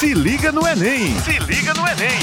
Se liga no Enem! Se liga no Enem!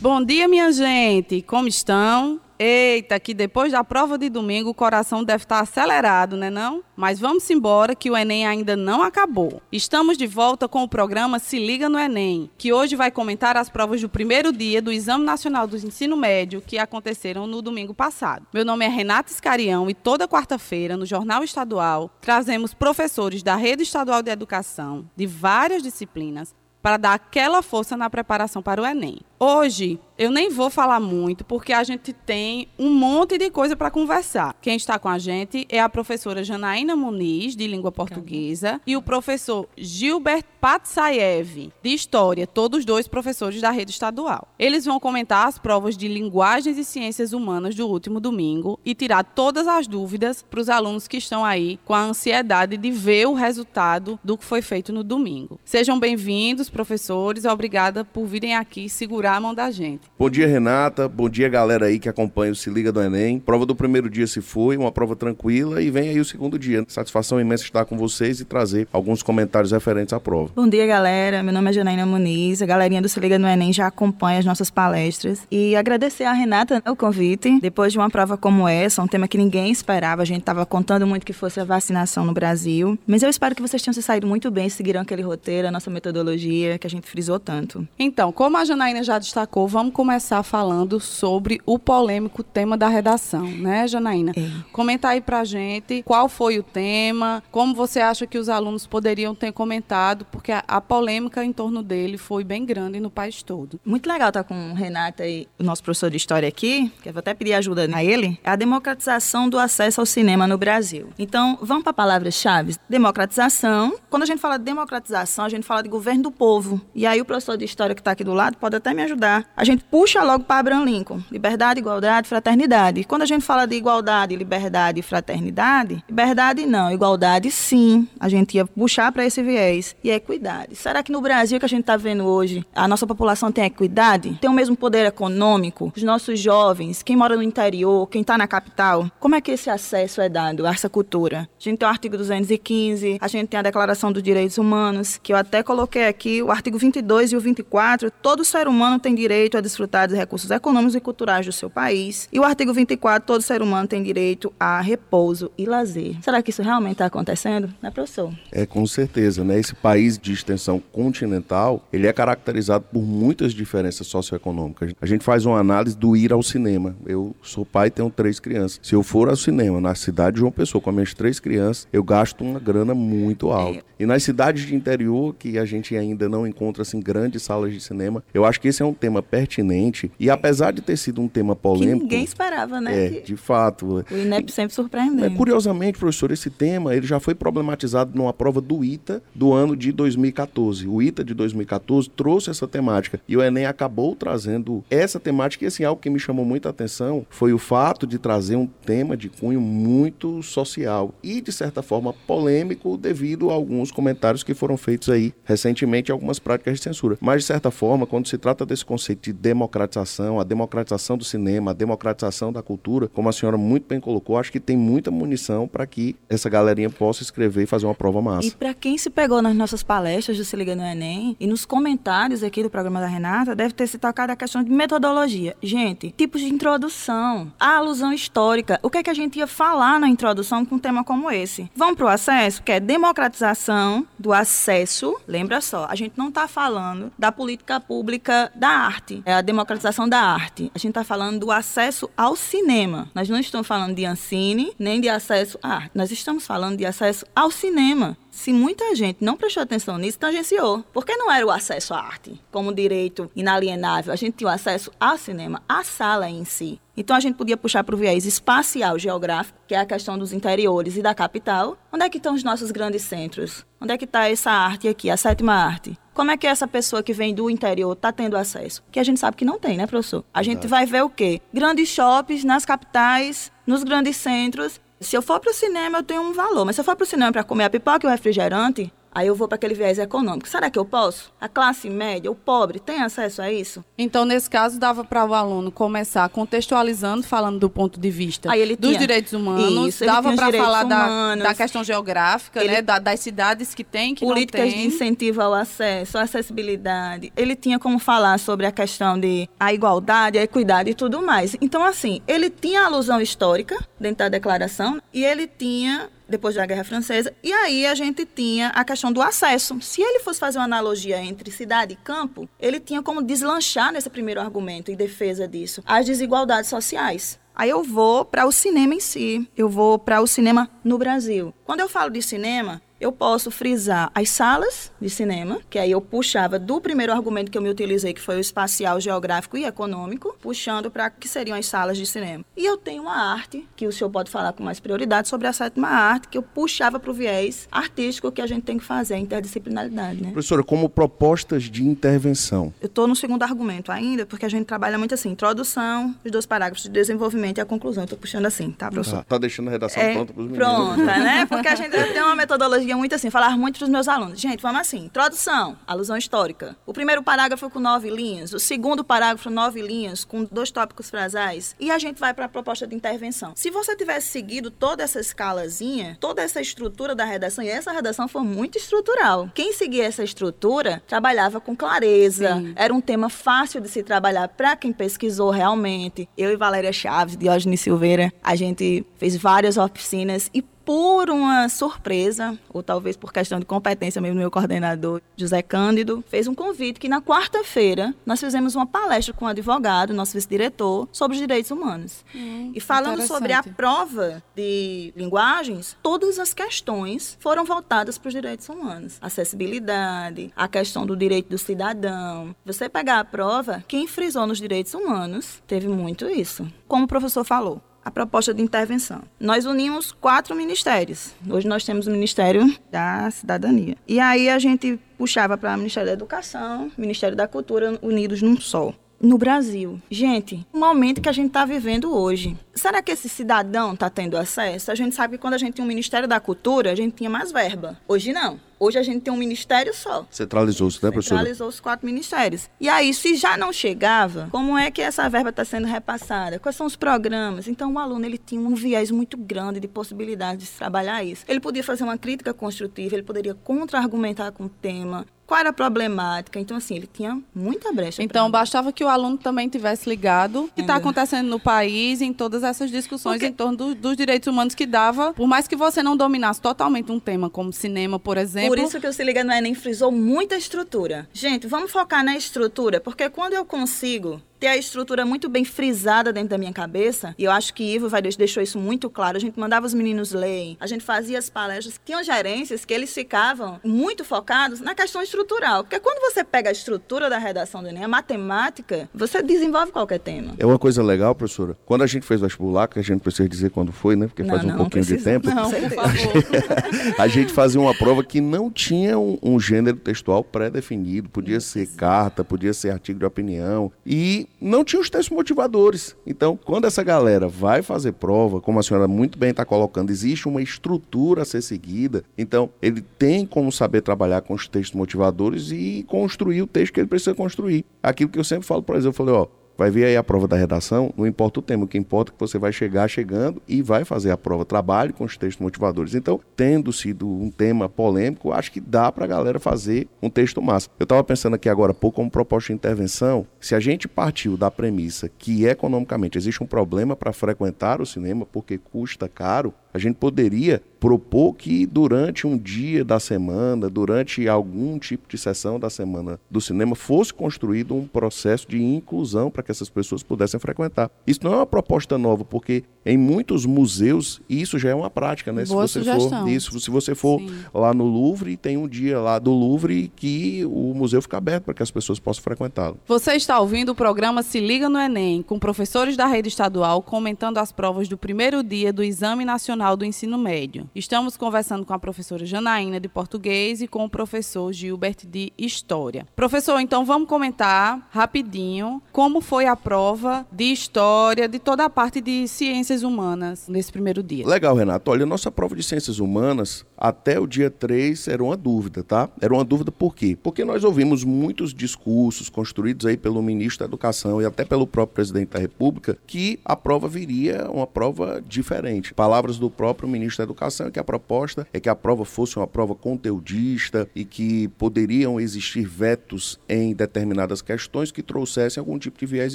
Bom dia, minha gente! Como estão? Eita, que depois da prova de domingo o coração deve estar acelerado, né não? Mas vamos embora que o Enem ainda não acabou. Estamos de volta com o programa Se Liga no Enem, que hoje vai comentar as provas do primeiro dia do Exame Nacional do Ensino Médio que aconteceram no domingo passado. Meu nome é Renata Escarião e toda quarta-feira no Jornal Estadual trazemos professores da Rede Estadual de Educação de várias disciplinas para dar aquela força na preparação para o Enem. Hoje eu nem vou falar muito, porque a gente tem um monte de coisa para conversar. Quem está com a gente é a professora Janaína Muniz, de língua portuguesa, e o professor Gilbert Patsayev, de História, todos dois professores da rede estadual. Eles vão comentar as provas de Linguagens e Ciências Humanas do último domingo e tirar todas as dúvidas para os alunos que estão aí com a ansiedade de ver o resultado do que foi feito no domingo. Sejam bem-vindos, professores. Obrigada por virem aqui segurar a mão da gente. Bom dia, Renata. Bom dia, galera aí que acompanha o Se Liga do Enem. Prova do primeiro dia se foi, uma prova tranquila e vem aí o segundo dia. Satisfação imensa estar com vocês e trazer alguns comentários referentes à prova. Bom dia, galera. Meu nome é Janaína Muniz. A galerinha do Se Liga do Enem já acompanha as nossas palestras. E agradecer a Renata o convite. Depois de uma prova como essa, um tema que ninguém esperava, a gente estava contando muito que fosse a vacinação no Brasil. Mas eu espero que vocês tenham se saído muito bem, seguiram aquele roteiro, a nossa metodologia, que a gente frisou tanto. Então, como a Janaína já destacou, vamos começar falando sobre o polêmico tema da redação, né, Janaína? É. Comenta aí pra gente qual foi o tema, como você acha que os alunos poderiam ter comentado, porque a, a polêmica em torno dele foi bem grande no país todo. Muito legal estar com o Renata e o nosso professor de história aqui, que eu vou até pedir ajuda a ele, é a democratização do acesso ao cinema no Brasil. Então, vamos para palavras-chave. Democratização. Quando a gente fala de democratização, a gente fala de governo do povo. E aí o professor de história que está aqui do lado pode até me ajudar. A gente puxa logo para Abraham Lincoln. Liberdade, igualdade, fraternidade. Quando a gente fala de igualdade, liberdade e fraternidade, liberdade não, igualdade sim. A gente ia puxar para esse viés. E equidade. Será que no Brasil que a gente está vendo hoje, a nossa população tem equidade? Tem o mesmo poder econômico? Os nossos jovens, quem mora no interior, quem está na capital, como é que esse acesso é dado a essa cultura? A gente tem o artigo 215, a gente tem a Declaração dos Direitos Humanos, que eu até coloquei aqui, o artigo 22 e o 24, todo ser humano tem direito a desfrutar dos recursos econômicos e culturais do seu país. E o artigo 24, todo ser humano tem direito a repouso e lazer. Será que isso realmente está acontecendo? Né, professor? É, com certeza, né? Esse país de extensão continental, ele é caracterizado por muitas diferenças socioeconômicas. A gente faz uma análise do ir ao cinema. Eu sou pai e tenho três crianças. Se eu for ao cinema na cidade de João Pessoa com as minhas três crianças, eu gasto uma grana muito alta. É. E nas cidades de interior, que a gente ainda não encontra assim grandes salas de cinema, eu acho que esse é um tema pertinente e apesar de ter sido um tema polêmico, que ninguém esperava, né? É, que... de fato. O INEP sempre surpreendeu. É, curiosamente, professor, esse tema ele já foi problematizado numa prova do ITA do ano de 2014. O ITA de 2014 trouxe essa temática e o Enem acabou trazendo essa temática e assim algo que me chamou muita atenção foi o fato de trazer um tema de cunho muito social e de certa forma polêmico devido a alguns comentários que foram feitos aí recentemente em algumas práticas de censura. Mas de certa forma, quando se trata desse conceito de democratização, a democratização do cinema, a democratização da cultura, como a senhora muito bem colocou, acho que tem muita munição para que essa galerinha possa escrever e fazer uma prova massa. E para quem se pegou nas nossas palestras do Se Liga no Enem e nos comentários aqui do programa da Renata, deve ter se tocado a questão de metodologia. Gente, tipos de introdução, a alusão histórica, o que é que a gente ia falar na introdução com um tema como esse? Vamos para o acesso, que é democratização do acesso. Lembra só, a gente não está falando da política pública da arte, é a democratização da arte. A gente está falando do acesso ao cinema. Nós não estamos falando de Ancine, nem de acesso à arte. Nós estamos falando de acesso ao cinema. Se muita gente não prestou atenção nisso, tangenciou. Porque não era o acesso à arte como direito inalienável. A gente tinha o acesso ao cinema, à sala em si. Então a gente podia puxar para o viés espacial geográfico, que é a questão dos interiores e da capital. Onde é que estão os nossos grandes centros? Onde é que está essa arte aqui, a sétima arte? Como é que essa pessoa que vem do interior está tendo acesso? Que a gente sabe que não tem, né, professor? A gente vai ver o quê? Grandes shoppings nas capitais, nos grandes centros. Se eu for para o cinema, eu tenho um valor. Mas se eu for para o cinema para comer a pipoca e o refrigerante, Aí eu vou para aquele viés econômico. Será que eu posso? A classe média, o pobre, tem acesso a isso? Então, nesse caso, dava para o aluno começar contextualizando, falando do ponto de vista dos tinha... direitos humanos, isso, dava para falar da, da, questão geográfica, ele... né, da, das cidades que tem, que Políticas não tem. de incentivo ao acesso, à acessibilidade. Ele tinha como falar sobre a questão de a igualdade, a equidade e tudo mais. Então, assim, ele tinha alusão histórica dentro da declaração e ele tinha depois da Guerra Francesa. E aí a gente tinha a questão do acesso. Se ele fosse fazer uma analogia entre cidade e campo, ele tinha como deslanchar nesse primeiro argumento em defesa disso as desigualdades sociais. Aí eu vou para o cinema em si, eu vou para o cinema no Brasil. Quando eu falo de cinema, eu posso frisar as salas de cinema, que aí eu puxava do primeiro argumento que eu me utilizei, que foi o espacial, geográfico e econômico, puxando para que seriam as salas de cinema. E eu tenho uma arte, que o senhor pode falar com mais prioridade, sobre a sétima arte, que eu puxava para o viés artístico que a gente tem que fazer, a interdisciplinaridade. Né? Professora, como propostas de intervenção? Eu estou no segundo argumento ainda, porque a gente trabalha muito assim, introdução, os dois parágrafos de desenvolvimento e a conclusão. Estou puxando assim, tá, professor? Tá, tá deixando a redação é, pronta para os meninos. Pronta, né? Porque a gente tem uma metodologia muito assim, falar muito para os meus alunos. Gente, vamos assim, introdução, alusão histórica. O primeiro parágrafo com nove linhas, o segundo parágrafo nove linhas, com dois tópicos frasais, e a gente vai para a proposta de intervenção. Se você tivesse seguido toda essa escalazinha, toda essa estrutura da redação, e essa redação foi muito estrutural. Quem seguia essa estrutura trabalhava com clareza, Sim. era um tema fácil de se trabalhar para quem pesquisou realmente. Eu e Valéria Chaves, Diógenes Silveira, a gente fez várias oficinas e por uma surpresa, ou talvez por questão de competência mesmo, meu coordenador, José Cândido, fez um convite que na quarta-feira nós fizemos uma palestra com o um advogado, nosso vice-diretor, sobre os direitos humanos. Hum, e falando sobre a prova de linguagens, todas as questões foram voltadas para os direitos humanos. Acessibilidade, a questão do direito do cidadão. Você pegar a prova, quem frisou nos direitos humanos teve muito isso. Como o professor falou, a proposta de intervenção. Nós unimos quatro ministérios. Hoje nós temos o Ministério da Cidadania. E aí a gente puxava para o Ministério da Educação, Ministério da Cultura, unidos num só no Brasil. Gente, o momento que a gente está vivendo hoje. Será que esse cidadão está tendo acesso? A gente sabe que quando a gente tinha o Ministério da Cultura, a gente tinha mais verba. Hoje não. Hoje a gente tem um ministério só. Centralizou-se, né, professor? Centralizou os quatro ministérios. E aí, se já não chegava, como é que essa verba está sendo repassada? Quais são os programas? Então, o aluno ele tinha um viés muito grande de possibilidade de trabalhar isso. Ele podia fazer uma crítica construtiva, ele poderia contra-argumentar com o tema, qual era a problemática. Então, assim, ele tinha muita brecha. Então, bastava que o aluno também tivesse ligado o que está acontecendo no país, em todas essas discussões Porque... em torno do, dos direitos humanos que dava, por mais que você não dominasse totalmente um tema como cinema, por exemplo. Por isso que o Se Liga no Enem frisou muita estrutura. Gente, vamos focar na estrutura, porque quando eu consigo ter a estrutura muito bem frisada dentro da minha cabeça, e eu acho que Ivo vai, deixou isso muito claro. A gente mandava os meninos lerem, a gente fazia as palestras. Tinham gerências que eles ficavam muito focados na questão estrutural. Porque quando você pega a estrutura da redação do Enem, a matemática, você desenvolve qualquer tema. É uma coisa legal, professora. Quando a gente fez o vestibular, que a gente precisa dizer quando foi, né? Porque não, faz um não, pouquinho precisa, de tempo. Não, por favor. a gente fazia uma prova que não tinha um, um gênero textual pré-definido. Podia ser carta, podia ser artigo de opinião. E não tinha os textos motivadores. Então, quando essa galera vai fazer prova, como a senhora muito bem está colocando, existe uma estrutura a ser seguida. Então, ele tem como saber trabalhar com os textos motivadores e construir o texto que ele precisa construir. Aquilo que eu sempre falo para eles, eu falei, ó, Vai ver aí a prova da redação, não importa o tema, o que importa é que você vai chegar chegando e vai fazer a prova. Trabalhe com os textos motivadores. Então, tendo sido um tema polêmico, acho que dá para a galera fazer um texto massa. Eu estava pensando aqui agora pouco como proposta de intervenção, se a gente partiu da premissa que economicamente existe um problema para frequentar o cinema porque custa caro, a gente poderia propor que durante um dia da semana, durante algum tipo de sessão da semana do cinema, fosse construído um processo de inclusão para que essas pessoas pudessem frequentar. Isso não é uma proposta nova, porque em muitos museus isso já é uma prática, né? Boa se você sugestão. for isso, se você for Sim. lá no Louvre, tem um dia lá do Louvre que o museu fica aberto para que as pessoas possam frequentá-lo. Você está ouvindo o programa Se Liga no Enem, com professores da rede estadual comentando as provas do primeiro dia do Exame Nacional Do Ensino Médio. Estamos conversando com a professora Janaína de Português e com o professor Gilbert de História. Professor, então vamos comentar rapidinho como foi a prova de História, de toda a parte de Ciências Humanas nesse primeiro dia. Legal, Renato. Olha, nossa prova de Ciências Humanas, até o dia 3, era uma dúvida, tá? Era uma dúvida por quê? Porque nós ouvimos muitos discursos construídos aí pelo ministro da Educação e até pelo próprio presidente da República que a prova viria uma prova diferente. Palavras do próprio ministro da Educação é que a proposta é que a prova fosse uma prova conteudista e que poderiam existir vetos em determinadas questões que trouxessem algum tipo de viés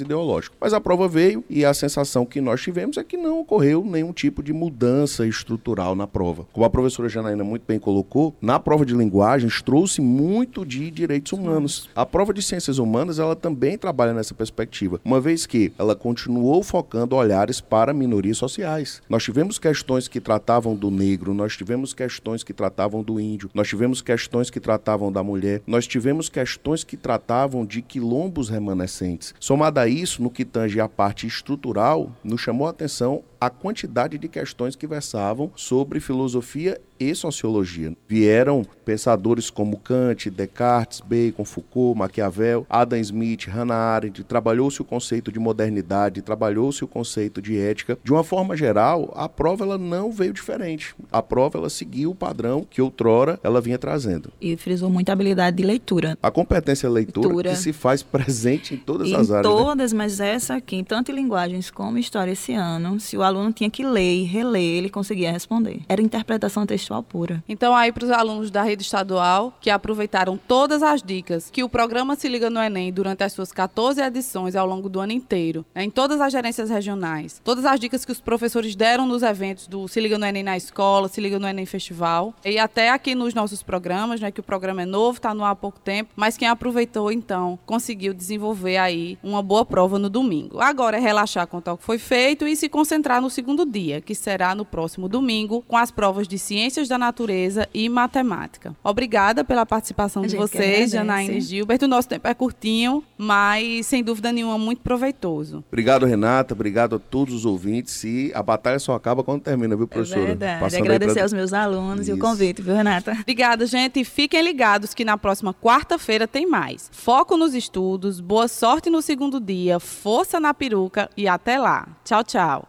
ideológico. Mas a prova veio e a sensação que nós tivemos é que não ocorreu nenhum tipo de mudança estrutural na prova. Como a professora Janaína muito bem colocou, na prova de linguagens trouxe muito de direitos humanos. A prova de ciências humanas, ela também trabalha nessa perspectiva, uma vez que ela continuou focando olhares para minorias sociais. Nós tivemos questões que tratavam do negro, nós tivemos questões que tratavam do índio, nós tivemos questões que tratavam da mulher, nós tivemos questões que tratavam de quilombos remanescentes. Somado a isso, no que tange a parte estrutural, nos chamou a atenção a quantidade de questões que versavam sobre filosofia e sociologia. Vieram pensadores como Kant, Descartes, Bacon, Foucault, Maquiavel, Adam Smith, Hannah Arendt, trabalhou-se o conceito de modernidade, trabalhou-se o conceito de ética. De uma forma geral, a prova ela não veio diferente. A prova ela seguiu o padrão que outrora ela vinha trazendo. E frisou muita habilidade de leitura. A competência leitura, leitura. que se faz presente em todas em as áreas. Em né? todas, né? mas essa aqui, tanto em linguagens como história esse ano, se o aluno tinha que ler e reler, ele conseguia responder. Era interpretação textual pura. Então, aí para os alunos da rede estadual que aproveitaram todas as dicas que o programa Se Liga no Enem durante as suas 14 edições ao longo do ano inteiro, né, em todas as gerências regionais, todas as dicas que os professores deram nos eventos do Se Liga no Enem na escola, Se Liga no Enem Festival, e até aqui nos nossos programas, né, que o programa é novo, está no há pouco tempo, mas quem aproveitou, então, conseguiu desenvolver aí uma boa prova no domingo. Agora é relaxar quanto ao que foi feito e se concentrar no segundo dia, que será no próximo domingo, com as provas de Ciências da Natureza e Matemática. Obrigada pela participação de vocês, Janaína e Gilberto. O nosso tempo é curtinho, mas sem dúvida nenhuma muito proveitoso. Obrigado, Renata. Obrigado a todos os ouvintes. E a batalha só acaba quando termina, viu, professora? É verdade. Passando Agradecer pra... aos meus alunos Isso. e o convite, viu, Renata? Obrigada, gente. Fiquem ligados que na próxima quarta-feira tem mais. Foco nos estudos, boa sorte no segundo dia, força na peruca e até lá. Tchau, tchau.